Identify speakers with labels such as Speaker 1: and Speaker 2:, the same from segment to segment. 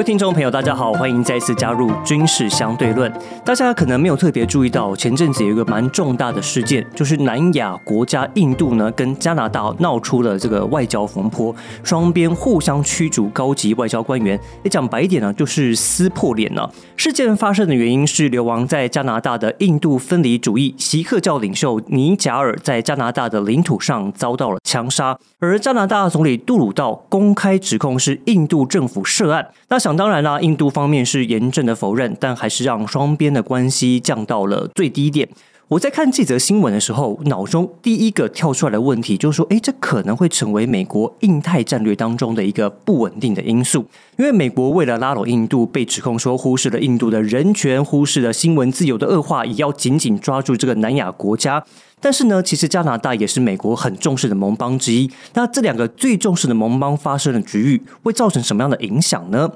Speaker 1: 各位听众朋友，大家好，欢迎再次加入军事相对论。大家可能没有特别注意到，前阵子有一个蛮重大的事件，就是南亚国家印度呢跟加拿大闹出了这个外交风波，双边互相驱逐高级外交官员。也讲白一点呢，就是撕破脸了。事件发生的原因是流亡在加拿大的印度分离主义锡克教领袖尼贾尔在加拿大的领土上遭到了枪杀，而加拿大总理杜鲁道公开指控是印度政府涉案。那想当然啦，印度方面是严正的否认，但还是让双边的关系降到了最低点。我在看这则新闻的时候，脑中第一个跳出来的问题就是说，诶，这可能会成为美国印太战略当中的一个不稳定的因素。因为美国为了拉拢印度，被指控说忽视了印度的人权，忽视了新闻自由的恶化，也要紧紧抓住这个南亚国家。但是呢，其实加拿大也是美国很重视的盟邦之一。那这两个最重视的盟邦发生的局域，会造成什么样的影响呢？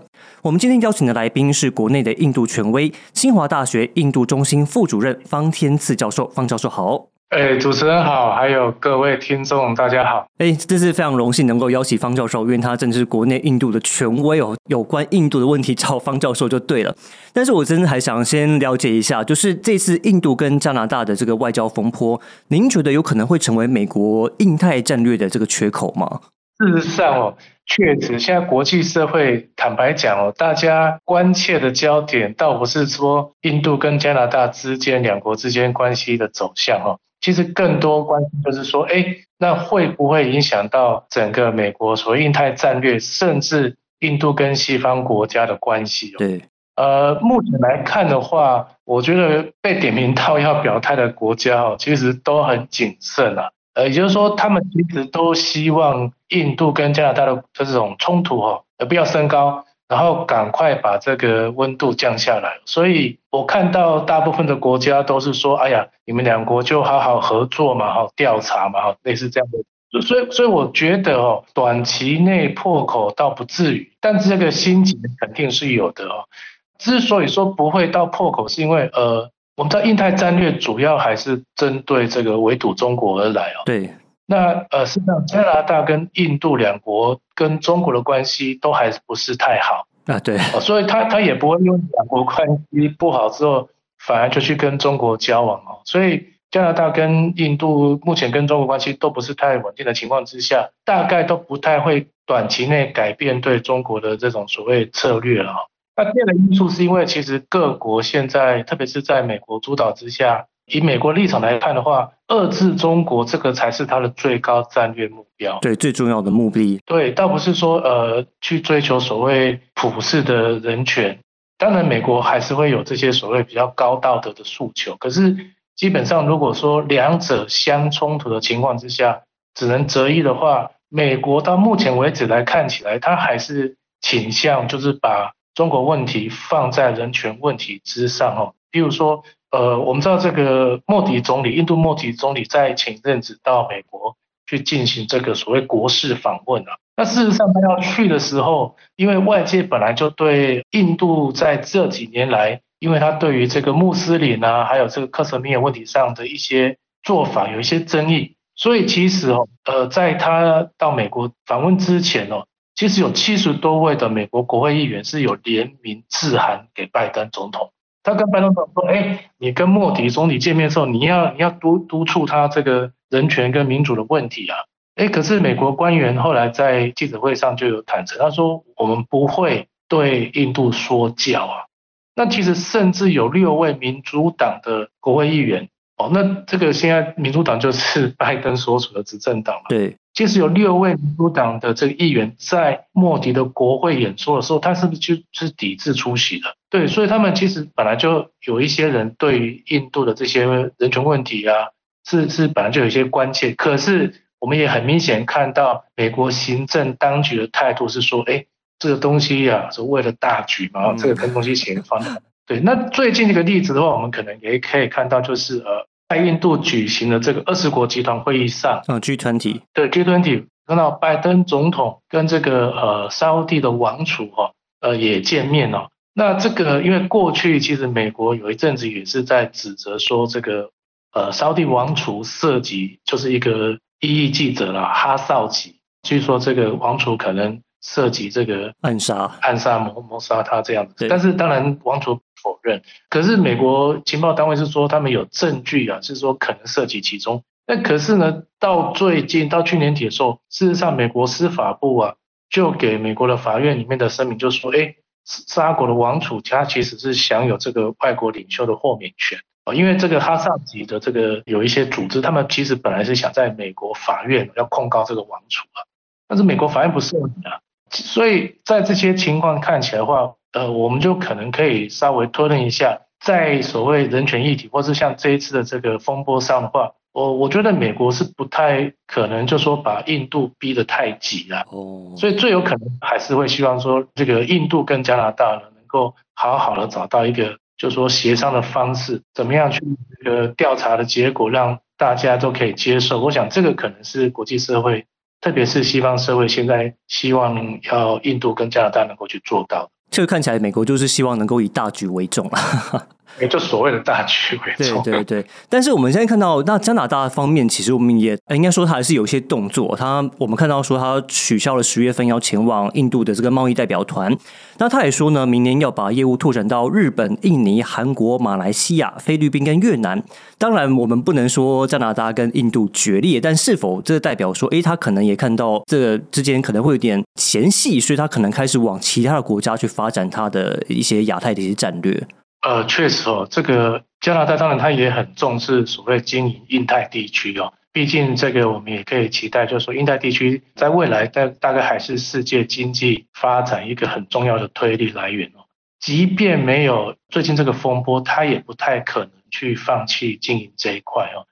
Speaker 1: 我们今天邀请的来宾是国内的印度权威，清华大学印度中心副主任方天赐教授。方教授好。
Speaker 2: 哎，主持人好，还有各位听众，大家好。
Speaker 1: 哎，这是非常荣幸能够邀请方教授，因为他正是国内印度的权威哦。有关印度的问题找方教授就对了。但是我真的还想先了解一下，就是这次印度跟加拿大的这个外交风波，您觉得有可能会成为美国印太战略的这个缺口吗？
Speaker 2: 事实上哦，确实，现在国际社会坦白讲哦，大家关切的焦点倒不是说印度跟加拿大之间两国之间关系的走向哦。其实更多关心就是说，哎，那会不会影响到整个美国所谓印太战略，甚至印度跟西方国家的关系？
Speaker 1: 对，
Speaker 2: 呃，目前来看的话，我觉得被点名到要表态的国家哦，其实都很谨慎啊。呃，也就是说，他们其实都希望印度跟加拿大的这种冲突哦，不要升高。然后赶快把这个温度降下来，所以我看到大部分的国家都是说，哎呀，你们两国就好好合作嘛，好调查嘛，好类似这样的。所以，所以我觉得哦，短期内破口倒不至于，但这个心情肯定是有的哦。之所以说不会到破口，是因为呃，我们在印太战略主要还是针对这个围堵中国而来哦。
Speaker 1: 对。
Speaker 2: 那呃，实际上加拿大跟印度两国跟中国的关系都还不是太好
Speaker 1: 啊，对，
Speaker 2: 所以他他也不会因为两国关系不好之后，反而就去跟中国交往哦。所以加拿大跟印度目前跟中国关系都不是太稳定的情况之下，大概都不太会短期内改变对中国的这种所谓策略了。那第二个因素是因为其实各国现在，特别是在美国主导之下。以美国立场来看的话，遏制中国这个才是它的最高战略目标。
Speaker 1: 对，最重要的目的。
Speaker 2: 对，倒不是说呃去追求所谓普世的人权。当然，美国还是会有这些所谓比较高道德的诉求。可是，基本上如果说两者相冲突的情况之下，只能择一的话，美国到目前为止来看起来，它还是倾向就是把中国问题放在人权问题之上哦。比如说。呃，我们知道这个莫迪总理，印度莫迪总理在前一阵子到美国去进行这个所谓国事访问啊。那事实上他要去的时候，因为外界本来就对印度在这几年来，因为他对于这个穆斯林啊，还有这个克什米尔问题上的一些做法有一些争议，所以其实哦，呃，在他到美国访问之前哦，其实有七十多位的美国国会议员是有联名致函给拜登总统。他跟拜登总统说：“哎，你跟莫迪总理见面的时候，你要你要督督促他这个人权跟民主的问题啊。”哎，可是美国官员后来在记者会上就有坦诚，他说：“我们不会对印度说教啊。”那其实甚至有六位民主党的国会议员哦，那这个现在民主党就是拜登所属的执政党嘛。
Speaker 1: 对。
Speaker 2: 其实有六位民主党的这个议员在莫迪的国会演说的时候，他是不是就是抵制出席的？对，所以他们其实本来就有一些人对于印度的这些人权问题啊，是是本来就有一些关切。可是我们也很明显看到美国行政当局的态度是说，哎，这个东西呀是为了大局嘛，这个跟东西先放。对，那最近这个例子的话，我们可能也可以看到，就是呃。在印度举行的这个二十国集团会议上，
Speaker 1: 嗯，G 团体，
Speaker 2: 对 G 团体，看到拜登总统跟这个呃沙地的王储哈，呃也见面了。那这个因为过去其实美国有一阵子也是在指责说这个呃沙地王储涉及就是一个异议记者啦哈绍吉，据说这个王储可能涉及这个
Speaker 1: 暗杀、
Speaker 2: 暗杀、谋谋杀他这样子。但是当然王储否认，可是美国情报单位是说他们有证据啊，是说可能涉及其中。那可是呢，到最近到去年底的时候，事实上美国司法部啊就给美国的法院里面的声明就说，哎，沙国的王储他其实是享有这个外国领袖的豁免权。哦，因为这个哈萨吉的这个有一些组织，他们其实本来是想在美国法院要控告这个王储啊，但是美国法院不受理啊，所以在这些情况看起来的话，呃，我们就可能可以稍微推论一下，在所谓人权议题，或是像这一次的这个风波上的话，我我觉得美国是不太可能就说把印度逼得太急了，哦，所以最有可能还是会希望说这个印度跟加拿大呢能够好好的找到一个。就说协商的方式，怎么样去这个调查的结果让大家都可以接受？我想这个可能是国际社会，特别是西方社会现在希望要印度跟加拿大能够去做到。
Speaker 1: 这个看起来美国就是希望能够以大局为重了。
Speaker 2: 也就所谓的大局为重。
Speaker 1: 对对对，但是我们现在看到，那加拿大方面，其实我们也应该说，他还是有一些动作。他我们看到说，他取消了十月份要前往印度的这个贸易代表团。那他也说呢，明年要把业务拓展到日本、印尼、韩国、马来西亚、菲律宾跟越南。当然，我们不能说加拿大跟印度决裂，但是否这代表说，哎，他可能也看到这个之间可能会有点嫌隙，所以他可能开始往其他的国家去发展他的一些亚太的一些战略。
Speaker 2: 呃，确实哦，这个加拿大当然他也很重视所谓经营印太地区哦，毕竟这个我们也可以期待，就是说印太地区在未来大大概还是世界经济发展一个很重要的推力来源哦。即便没有最近这个风波，他也不太可能去放弃经营这一块哦。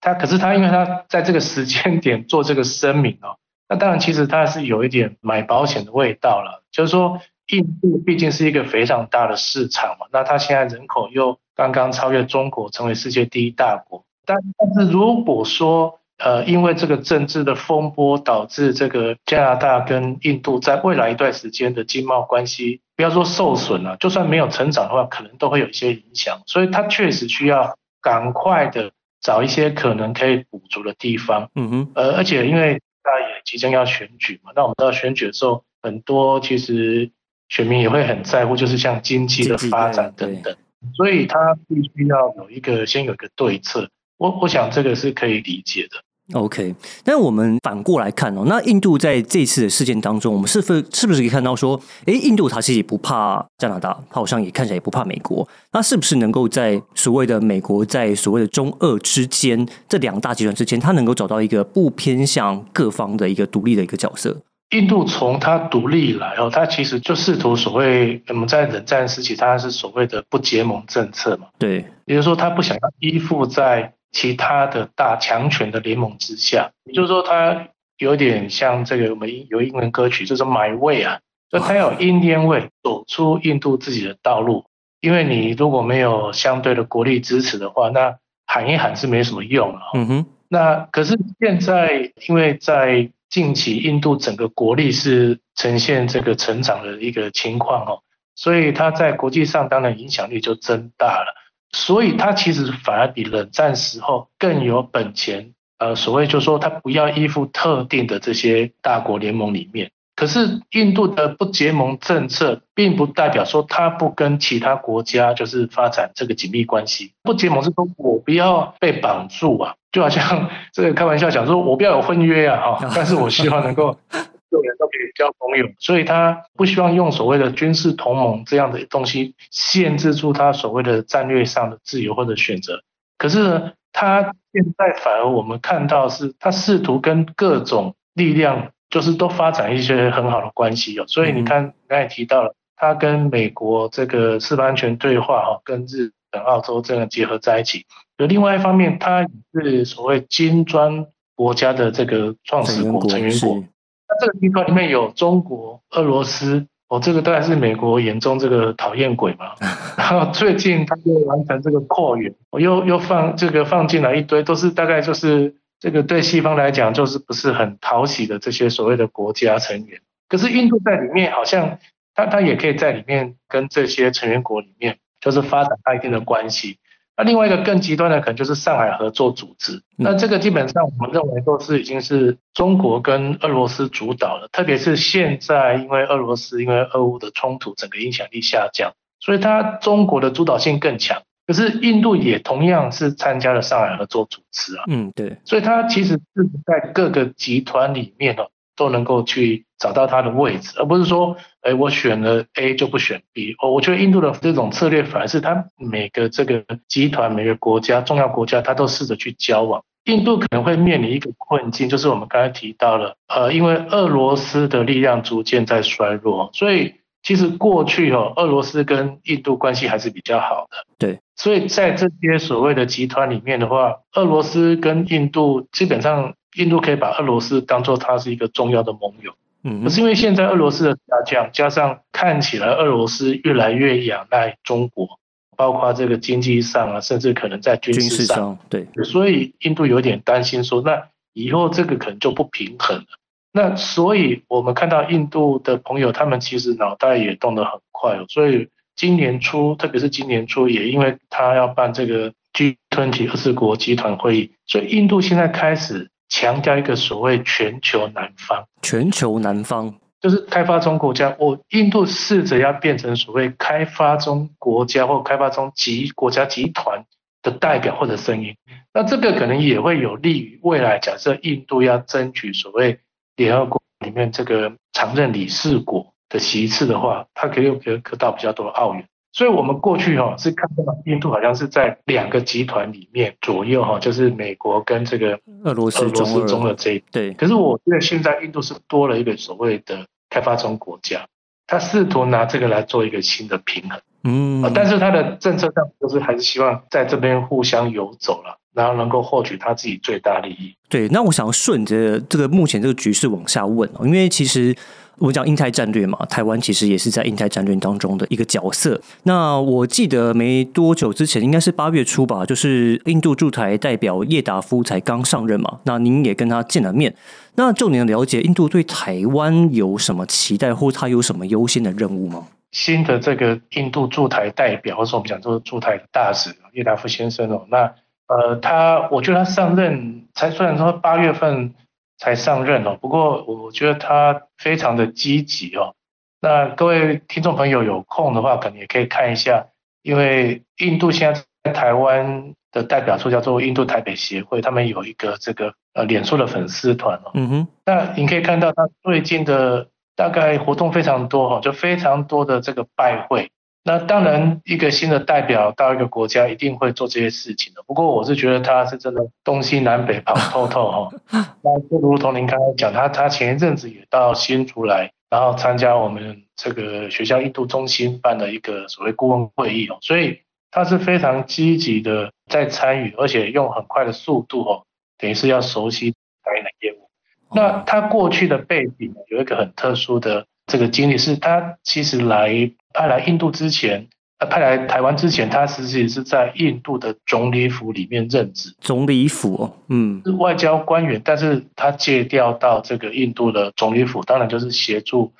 Speaker 2: 他可是他因为他在这个时间点做这个声明哦，那当然其实他是有一点买保险的味道了，就是说。印度毕竟是一个非常大的市场嘛，那它现在人口又刚刚超越中国，成为世界第一大国。但但是如果说呃，因为这个政治的风波导致这个加拿大跟印度在未来一段时间的经贸关系，不要说受损了，就算没有成长的话，可能都会有一些影响。所以它确实需要赶快的找一些可能可以补足的地方。嗯哼。呃，而且因为大家也即将要选举嘛，那我们知道选举的时候，很多其实。选民也会很在乎，就是像经济的发展等等，所以他必须要有一个先有一个对策。我我想这个是可以理解的。
Speaker 1: OK，那我们反过来看哦，那印度在这次的事件当中，我们是否是是不是可以看到说，哎，印度它其实也不怕加拿大，它好像也看起来也不怕美国，那是不是能够在所谓的美国在所谓的中俄之间这两大集团之间，它能够找到一个不偏向各方的一个独立的一个角色？
Speaker 2: 印度从它独立以来哦，它其实就试图所谓我们在冷战时期，它是所谓的不结盟政策嘛。
Speaker 1: 对，
Speaker 2: 也就是说，它不想要依附在其他的大强权的联盟之下。也就是说，它有点像这个我们有英文歌曲，就是 My Way 啊，就它有 Indian Way，走出印度自己的道路。因为你如果没有相对的国力支持的话，那喊一喊是没什么用了。嗯哼。那可是现在，因为在近期印度整个国力是呈现这个成长的一个情况哦，所以它在国际上当然影响力就增大了，所以它其实反而比冷战时候更有本钱，呃，所谓就说它不要依附特定的这些大国联盟里面。可是印度的不结盟政策，并不代表说它不跟其他国家就是发展这个紧密关系。不结盟是说我不要被绑住啊，就好像这个开玩笑讲说，我不要有婚约啊，哈，但是我希望能够所有人都可以交朋友，所以他不希望用所谓的军事同盟这样的东西限制住他所谓的战略上的自由或者选择。可是呢，他现在反而我们看到是，他试图跟各种力量。就是都发展一些很好的关系哦，所以你看刚才提到了，他跟美国这个司法安全对话哈，跟日本、澳洲这样结合在一起。有另外一方面，他也是所谓金砖国家的这个创始国成员国。那这个集团里面有中国、俄罗斯，哦，这个当然是美国眼中这个讨厌鬼嘛。然后最近他又完成这个扩员，又又放这个放进来一堆，都是大概就是。这个对西方来讲就是不是很讨喜的这些所谓的国家成员，可是印度在里面好像它它也可以在里面跟这些成员国里面就是发展它一定的关系，那另外一个更极端的可能就是上海合作组织，那这个基本上我们认为都是已经是中国跟俄罗斯主导了，特别是现在因为俄罗斯因为俄乌的冲突，整个影响力下降，所以它中国的主导性更强。可是印度也同样是参加了上海合作组织啊，
Speaker 1: 嗯，对，
Speaker 2: 所以它其实是在各个集团里面哦，都能够去找到它的位置，而不是说，哎，我选了 A 就不选 B。哦，我觉得印度的这种策略反而是它每个这个集团、每个国家、重要国家，它都试着去交往。印度可能会面临一个困境，就是我们刚才提到了，呃，因为俄罗斯的力量逐渐在衰弱，所以。其实过去哦，俄罗斯跟印度关系还是比较好的。
Speaker 1: 对，
Speaker 2: 所以在这些所谓的集团里面的话，俄罗斯跟印度基本上，印度可以把俄罗斯当做它是一个重要的盟友。嗯。可是因为现在俄罗斯的下降，加上看起来俄罗斯越来越仰赖中国，包括这个经济上啊，甚至可能在军事上，
Speaker 1: 对。
Speaker 2: 所以印度有点担心说，那以后这个可能就不平衡了。那所以，我们看到印度的朋友，他们其实脑袋也动得很快。所以今年初，特别是今年初，也因为他要办这个 G20 二十国集团会议，所以印度现在开始强调一个所谓全球南方。
Speaker 1: 全球南方
Speaker 2: 就是开发中国家，我印度试着要变成所谓开发中国家或开发中集国家集团的代表或者声音。那这个可能也会有利于未来，假设印度要争取所谓。联合国里面这个常任理事国的席次的话，它可以可以得到比较多的澳元。所以，我们过去哈是看到印度好像是在两个集团里面左右哈，就是美国跟这个
Speaker 1: 俄罗斯、
Speaker 2: 中的这一
Speaker 1: 对。
Speaker 2: 可是我觉得现在印度是多了一个所谓的开发中国家，他试图拿这个来做一个新的平衡。嗯。但是他的政策上就是还是希望在这边互相游走了。然后能够获取他自己最大利益。
Speaker 1: 对，那我想要顺着这个目前这个局势往下问哦，因为其实我们讲印太战略嘛，台湾其实也是在印太战略当中的一个角色。那我记得没多久之前，应该是八月初吧，就是印度驻台代表叶达夫才刚上任嘛，那您也跟他见了面。那就您的了解，印度对台湾有什么期待，或他有什么优先的任务吗？
Speaker 2: 新的这个印度驻台代表，或者我们讲做驻台大使叶达夫先生哦，那。呃，他我觉得他上任才虽然说八月份才上任哦，不过我觉得他非常的积极哦。那各位听众朋友有空的话，可能也可以看一下，因为印度现在在台湾的代表处叫做印度台北协会，他们有一个这个呃脸书的粉丝团哦。嗯哼。那你可以看到他最近的大概活动非常多哈，就非常多的这个拜会。那当然，一个新的代表到一个国家一定会做这些事情的。不过我是觉得他是真的东西南北跑透透哈。那就如同您刚才讲，他他前一阵子也到新竹来，然后参加我们这个学校印度中心办的一个所谓顾问会议哦。所以他是非常积极的在参与，而且用很快的速度哦，等于是要熟悉台湾的业务。那他过去的背景有一个很特殊的这个经历，是他其实来。派来印度之前，呃，派来台湾之前，他实际是在印度的总理府里面任职。
Speaker 1: 总理府，嗯，
Speaker 2: 是外交官员，但是他借调到这个印度的总理府，当然就是协助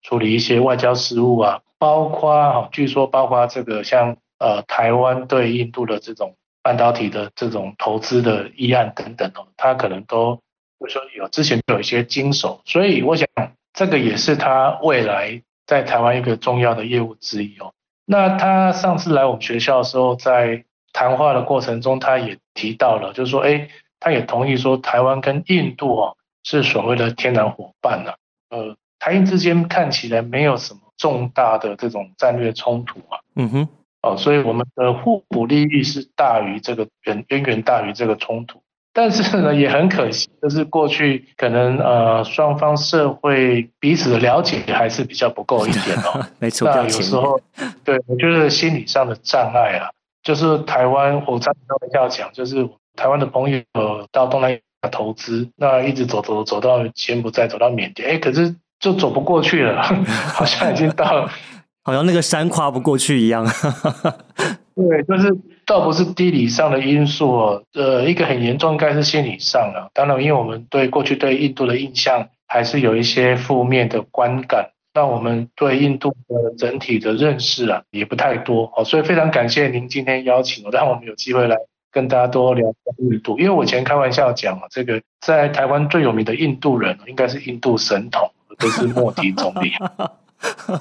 Speaker 2: 处理一些外交事务啊，包括哈，据说包括这个像呃台湾对印度的这种半导体的这种投资的议案等等哦，他可能都会说有之前有一些经手，所以我想这个也是他未来。在台湾一个重要的业务之一哦，那他上次来我们学校的时候，在谈话的过程中，他也提到了，就是说，哎，他也同意说，台湾跟印度哦是所谓的天然伙伴呐，呃，台印之间看起来没有什么重大的这种战略冲突啊，嗯哼，哦，所以我们的互补利益是大于这个远远远大于这个冲突。但是呢，也很可惜，就是过去可能呃双方社会彼此的了解还是比较不够一点哦。
Speaker 1: 没错，
Speaker 2: 那有时候，对我觉得心理上的障碍啊，就是台湾我常常要讲，就是台湾的朋友到东南亚投资，那一直走走走到柬埔寨，走到缅甸，哎，可是就走不过去了，好像已经到，
Speaker 1: 好像那个山跨不过去一样。
Speaker 2: 对，就是倒不是地理上的因素哦，呃，一个很严重应该是心理上的。当然，因为我们对过去对印度的印象还是有一些负面的观感，那我们对印度的整体的认识啊也不太多哦，所以非常感谢您今天邀请我，让我们有机会来跟大家多聊印度。因为我以前开玩笑讲啊，这个在台湾最有名的印度人应该是印度神童，就是莫迪总理。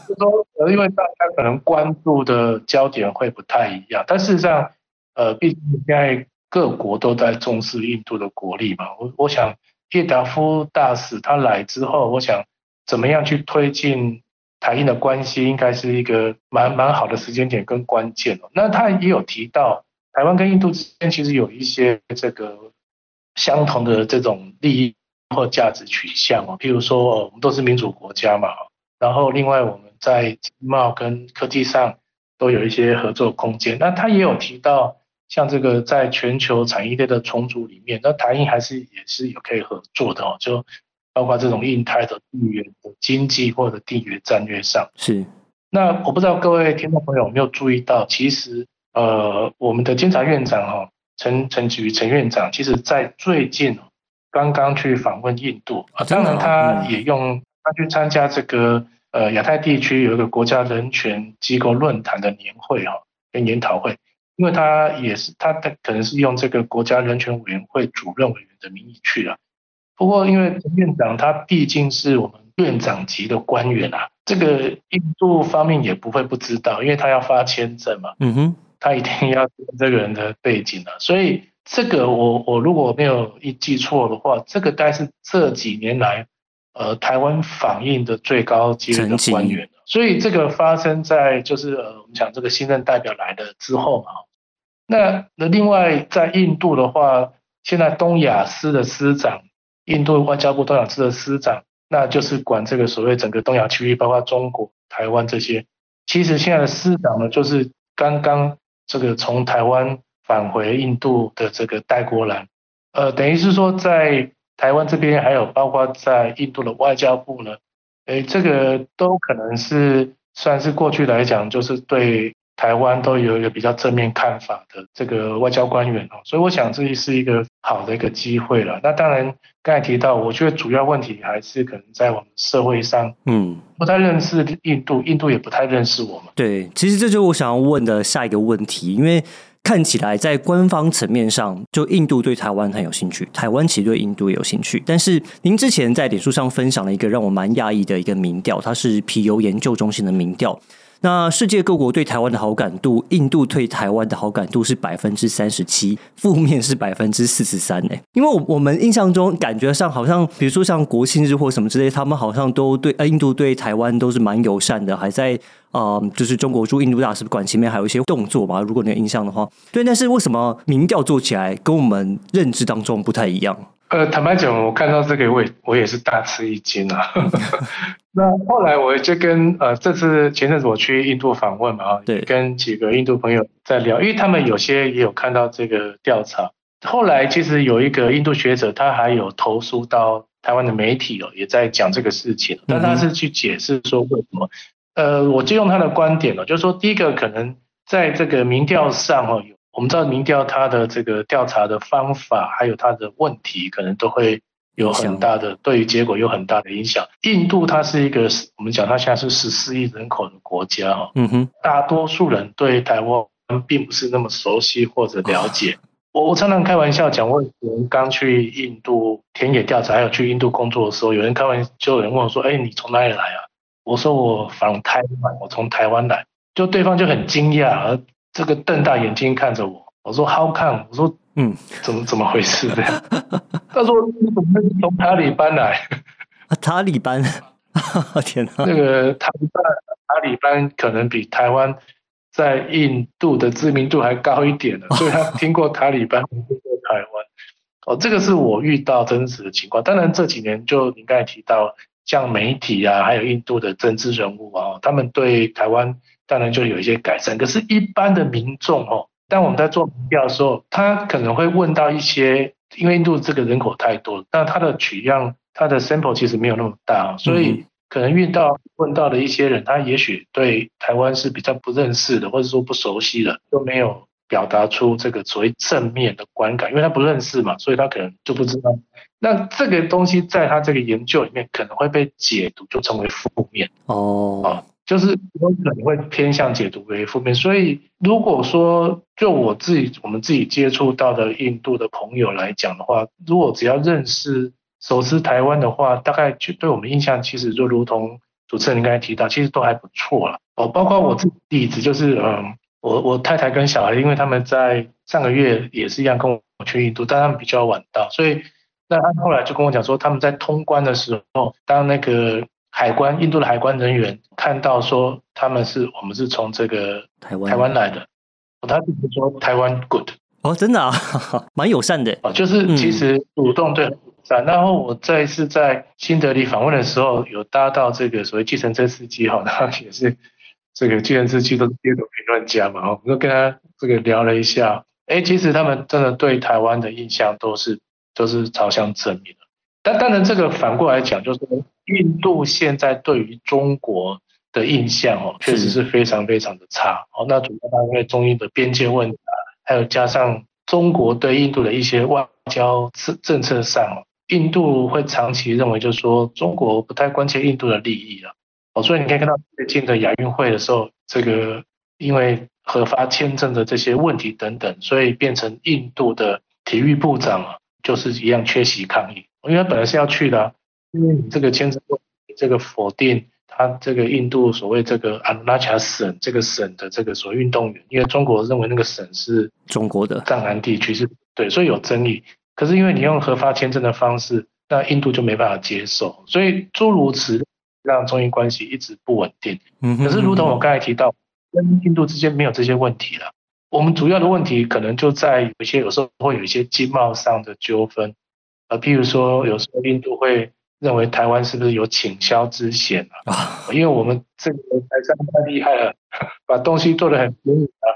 Speaker 2: 就说呃，因为大家可能关注的焦点会不太一样，但事实上，呃，毕竟现在各国都在重视印度的国力嘛。我我想叶达夫大使他来之后，我想怎么样去推进台印的关系，应该是一个蛮蛮好的时间点跟关键哦。那他也有提到，台湾跟印度之间其实有一些这个相同的这种利益或价值取向哦，譬如说我们都是民主国家嘛。然后，另外我们在经贸跟科技上都有一些合作空间。那他也有提到，像这个在全球产业链的重组里面，那台印还是也是有可以合作的哦。就包括这种印太的地缘的经济或者地缘战略上。
Speaker 1: 是。
Speaker 2: 那我不知道各位听众朋友有没有注意到，其实呃，我们的监察院长哈陈陈菊陈院长，其实在最近刚刚去访问印度啊，当然他也用。他去参加这个呃亚太地区有一个国家人权机构论坛的年会哈跟研讨会，因为他也是他的可能是用这个国家人权委员会主任委员的名义去了。不过因为陈院长他毕竟是我们院长级的官员啊，这个印度方面也不会不知道，因为他要发签证嘛，嗯哼，他一定要这个人的背景啊，所以这个我我如果没有一记错的话，这个大概是这几年来。呃，台湾访印的最高级别的官员，所以这个发生在就是呃，我们讲这个新任代表来的之后嘛。那那另外在印度的话，现在东亚司的司长，印度外交部东亚司的司长，那就是管这个所谓整个东亚区域，包括中国、台湾这些。其实现在的司长呢，就是刚刚这个从台湾返回印度的这个戴国兰，呃，等于是说在。台湾这边还有包括在印度的外交部呢，诶，这个都可能是算是过去来讲，就是对台湾都有一个比较正面看法的这个外交官员哦，所以我想这是一个好的一个机会了。那当然刚才提到，我觉得主要问题还是可能在我们社会上，嗯，不太认识印度，印度也不太认识我们。
Speaker 1: 对，其实这就是我想要问的下一个问题，因为。看起来在官方层面上，就印度对台湾很有兴趣，台湾其实对印度也有兴趣。但是您之前在脸书上分享了一个让我蛮讶异的一个民调，它是皮尤研究中心的民调。那世界各国对台湾的好感度，印度对台湾的好感度是百分之三十七，负面是百分之四十三诶。因为我我们印象中感觉上好像，比如说像国庆日或什么之类，他们好像都对印度对台湾都是蛮友善的，还在啊就是中国驻印度大使馆前面还有一些动作吧。如果你有印象的话，对。但是为什么民调做起来跟我们认知当中不太一样？
Speaker 2: 呃，坦白讲，我看到这个，我也我也是大吃一惊啊。那后来我就跟呃，这次前阵子我去印度访问嘛，啊，对，跟几个印度朋友在聊，因为他们有些也有看到这个调查。后来其实有一个印度学者，他还有投诉到台湾的媒体哦，也在讲这个事情，但他是去解释说为什么。呃，我就用他的观点了，就是说第一个可能在这个民调上哦有。我们知道民调它的这个调查的方法，还有它的问题，可能都会有很大的对于结果有很大的影响。印度它是一个我们讲它现在是十四亿人口的国家哈，嗯哼，大多数人对台湾并不是那么熟悉或者了解。我我常常开玩笑讲，我以前刚去印度田野调查，还有去印度工作的时候，有人开玩笑，就有人问我说：“哎，你从哪里来啊？”我说：“我访台湾，我从台湾来。”就对方就很惊讶而。这个瞪大眼睛看着我，我说 How come？我说嗯，怎么怎么回事这样？他说你怎么从塔里班来？
Speaker 1: 塔里班？天哪！
Speaker 2: 那个塔里班，塔里班可能比台湾在印度的知名度还高一点呢，所以他 听过塔里班，听过台湾。哦，这个是我遇到真实的情况。当然这几年就你刚才提到，像媒体啊，还有印度的政治人物啊，他们对台湾。当然就有一些改善，可是，一般的民众哦，当我们在做民调的时候，他可能会问到一些，因为印度这个人口太多，但他的取样，他的 sample 其实没有那么大，所以可能遇到问到的一些人，他也许对台湾是比较不认识的，或者说不熟悉的，都没有表达出这个所谓正面的观感，因为他不认识嘛，所以他可能就不知道那这个东西在他这个研究里面可能会被解读就成为负面
Speaker 1: 哦，
Speaker 2: 啊，就是有可能会偏向解读为负面。所以如果说就我自己我们自己接触到的印度的朋友来讲的话，如果只要认识熟知台湾的话，大概就对我们印象其实就如同主持人你刚才提到，其实都还不错了哦。包括我自己例子就是嗯。我我太太跟小孩，因为他们在上个月也是一样跟我去印度，但他们比较晚到，所以那他后来就跟我讲说，他们在通关的时候，当那个海关印度的海关人员看到说他们是我们是从这个
Speaker 1: 台湾
Speaker 2: 台湾来的，他就说台湾 good
Speaker 1: 哦，真的啊，蛮友善的
Speaker 2: 哦，就是其实主动对善。然后我再一次在新德里访问的时候，有搭到这个所谓计程车司机哈，他也是。这个计程车机都是街头评论家嘛，我们就跟他这个聊了一下，哎，其实他们真的对台湾的印象都是都是朝向正面的。但当然，这个反过来讲，就是印度现在对于中国的印象哦，确实是非常非常的差。哦，那主要因为中印的边界问题，还有加上中国对印度的一些外交政政策上，印度会长期认为，就是说中国不太关切印度的利益了。哦，所以你可以看到最近的亚运会的时候，这个因为核发签证的这些问题等等，所以变成印度的体育部长就是一样缺席抗议。因为他本来是要去的，因为你这个签证问题，这个否定他这个印度所谓这个阿鲁纳恰省这个省的这个所谓运动员，因为中国认为那个省是
Speaker 1: 中国的
Speaker 2: 藏南地区是对，所以有争议。可是因为你用核发签证的方式，那印度就没办法接受，所以诸如此。让中印关系一直不稳定。嗯，可是如同我刚才提到，跟印度之间没有这些问题了。我们主要的问题可能就在有一些，有时候会有一些经贸上的纠纷。呃，譬如说，有时候印度会认为台湾是不是有倾销之嫌啊？因为我们这个台商太厉害了，把东西做得很便宜啊，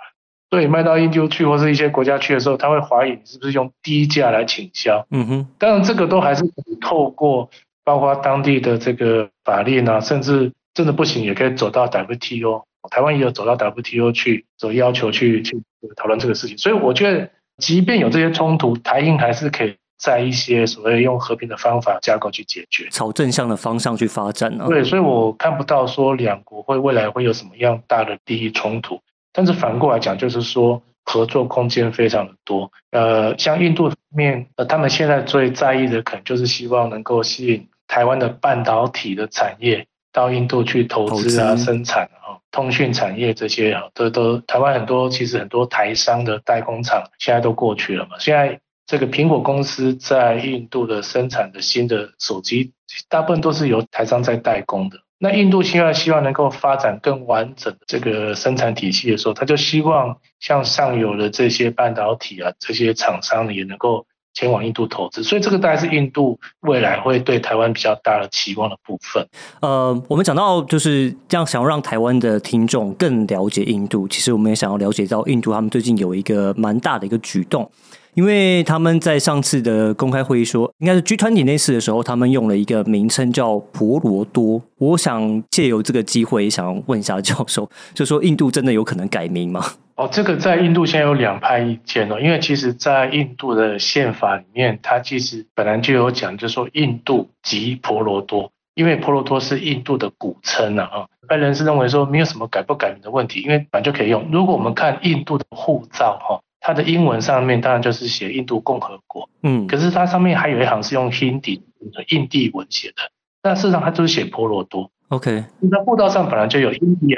Speaker 2: 所以卖到印度去或是一些国家去的时候，他会怀疑你是不是用低价来倾销。嗯哼，当然这个都还是透过。包括当地的这个法令啊，甚至真的不行，也可以走到 WTO。台湾也有走到 WTO 去，走要求去去讨论这个事情。所以我觉得，即便有这些冲突，台英还是可以在一些所谓用和平的方法架构去解决，
Speaker 1: 朝正向的方向去发展呢。
Speaker 2: 对，所以我看不到说两国会未来会有什么样大的利益冲突。但是反过来讲，就是说合作空间非常的多。呃，像印度方面，呃，他们现在最在意的可能就是希望能够吸引。台湾的半导体的产业到印度去投资啊，生产啊，通讯产业这些啊，都都台湾很多其实很多台商的代工厂现在都过去了嘛。现在这个苹果公司在印度的生产的新的手机，大部分都是由台商在代工的。那印度现在希望能够发展更完整的这个生产体系的时候，他就希望像上游的这些半导体啊，这些厂商也能够。前往印度投资，所以这个大概是印度未来会对台湾比较大的期望的部分。
Speaker 1: 呃，我们讲到就是这样，想要让台湾的听众更了解印度，其实我们也想要了解到印度他们最近有一个蛮大的一个举动，因为他们在上次的公开会议说，应该是 G 团体那次的时候，他们用了一个名称叫婆罗多。我想借由这个机会，想问一下教授，就说印度真的有可能改名吗？
Speaker 2: 哦，这个在印度现在有两派意见哦，因为其实，在印度的宪法里面，它其实本来就有讲，就说印度即婆罗多，因为婆罗多是印度的古称啊。一般人是认为说没有什么改不改名的问题，因为本来就可以用。如果我们看印度的护照哈，它的英文上面当然就是写印度共和国，嗯，可是它上面还有一行是用 Hindi 印地文写的，但事实上它就是写婆罗多。
Speaker 1: OK，
Speaker 2: 那护照上本来就有 India。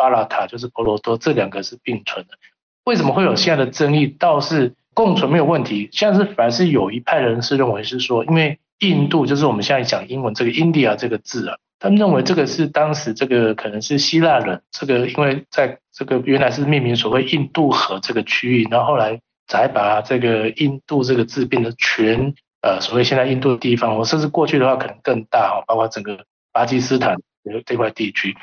Speaker 2: 巴拉塔就是婆罗多，这两个是并存的。为什么会有现在的争议？倒是共存没有问题。现在是反而是有一派人士认为是说，因为印度就是我们现在讲英文这个 India 这个字啊，他们认为这个是当时这个可能是希腊人，这个因为在这个原来是命名所谓印度河这个区域，然后后来才把这个印度这个字变成全呃所谓现在印度的地方，我甚至过去的话可能更大哈，包括整个巴基斯坦这块地区。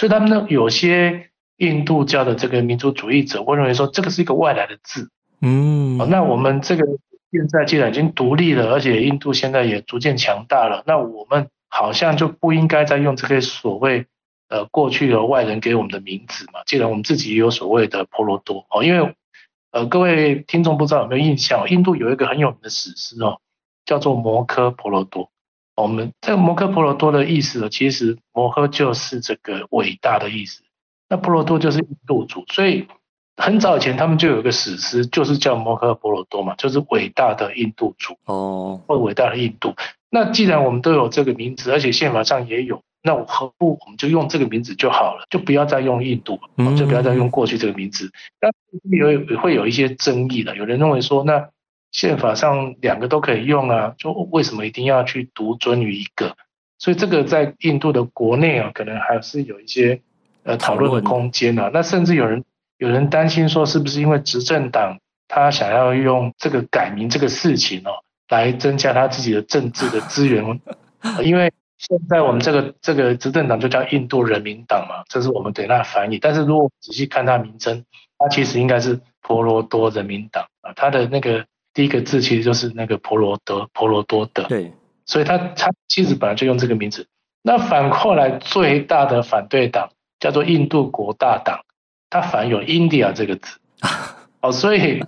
Speaker 2: 所以他们呢，有些印度教的这个民族主义者会认为说，这个是一个外来的字，嗯，那我们这个现在既然已经独立了，而且印度现在也逐渐强大了，那我们好像就不应该再用这个所谓呃过去的外人给我们的名字嘛。既然我们自己也有所谓的婆罗多哦，因为呃各位听众不知道有没有印象，印度有一个很有名的史诗哦，叫做摩诃婆罗多。我们这个摩诃婆罗多的意思呢，其实摩诃就是这个伟大的意思，那婆罗多就是印度族，所以很早以前他们就有一个史诗，就是叫摩诃婆罗多嘛，就是伟大的印度族哦，或伟大的印度。那既然我们都有这个名字，而且宪法上也有，那我何不我们就用这个名字就好了，就不要再用印度，就不要再用过去这个名字。那有会有一些争议的，有人认为说那。宪法上两个都可以用啊，就为什么一定要去独尊于一个？所以这个在印度的国内啊，可能还是有一些呃讨论的空间啊。那甚至有人有人担心说，是不是因为执政党他想要用这个改名这个事情哦，来增加他自己的政治的资源？因为现在我们这个这个执政党就叫印度人民党嘛，这是我们对它翻译。但是如果仔细看它名称，它其实应该是婆罗多人民党啊，它的那个。第一个字其实就是那个婆罗德、婆罗多德，
Speaker 1: 对，
Speaker 2: 所以他他其实本来就用这个名字。那反过来最大的反对党叫做印度国大党，它反有 India 这个字，哦，所以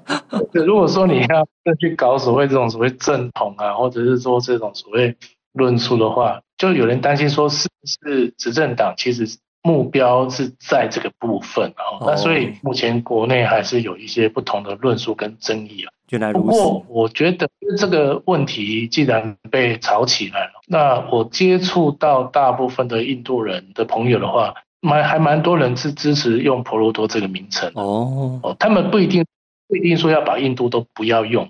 Speaker 2: 如果说你要再去搞所谓这种所谓正统啊，或者是说这种所谓论述的话，就有人担心说是不是执政党其实。目标是在这个部分哦，那所以目前国内还是有一些不同的论述跟争议啊。
Speaker 1: 原来
Speaker 2: 不过我觉得这个问题既然被炒起来了，那我接触到大部分的印度人的朋友的话，蛮还蛮多人是支持用婆罗多这个名称哦。哦，他们不一定不一定说要把印度都不要用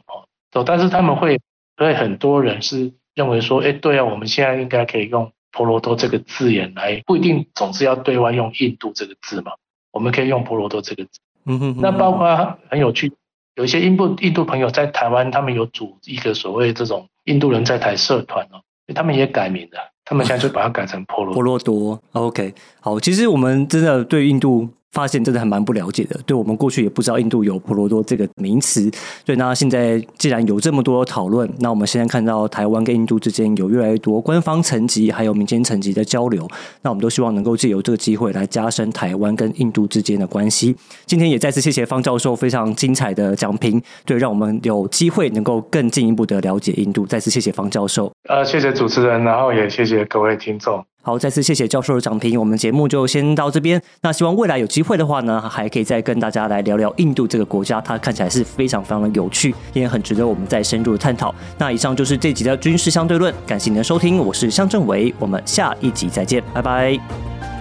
Speaker 2: 哦，但是他们会会很多人是认为说，哎，对啊，我们现在应该可以用。婆罗多这个字眼来，不一定总是要对外用印度这个字嘛，我们可以用婆罗多这个字。嗯哼。那包括很有趣，有一些印度印度朋友在台湾，他们有组一个所谓这种印度人在台社团哦，他们也改名了，他们现在就把它改成婆罗
Speaker 1: 婆罗多。OK，好，其实我们真的对印度。发现真的还蛮不了解的，对我们过去也不知道印度有婆罗多这个名词。所以那现在既然有这么多讨论，那我们现在看到台湾跟印度之间有越来越多官方层级还有民间层级的交流，那我们都希望能够借由这个机会来加深台湾跟印度之间的关系。今天也再次谢谢方教授非常精彩的讲评，对，让我们有机会能够更进一步的了解印度。再次谢谢方教授。
Speaker 2: 呃，谢谢主持人，然后也谢谢各位听众。
Speaker 1: 好，再次谢谢教授的讲评，我们节目就先到这边。那希望未来有机会的话呢，还可以再跟大家来聊聊印度这个国家，它看起来是非常非常的有趣，也很值得我们再深入的探讨。那以上就是这集的军事相对论，感谢您的收听，我是向政委，我们下一集再见，拜拜。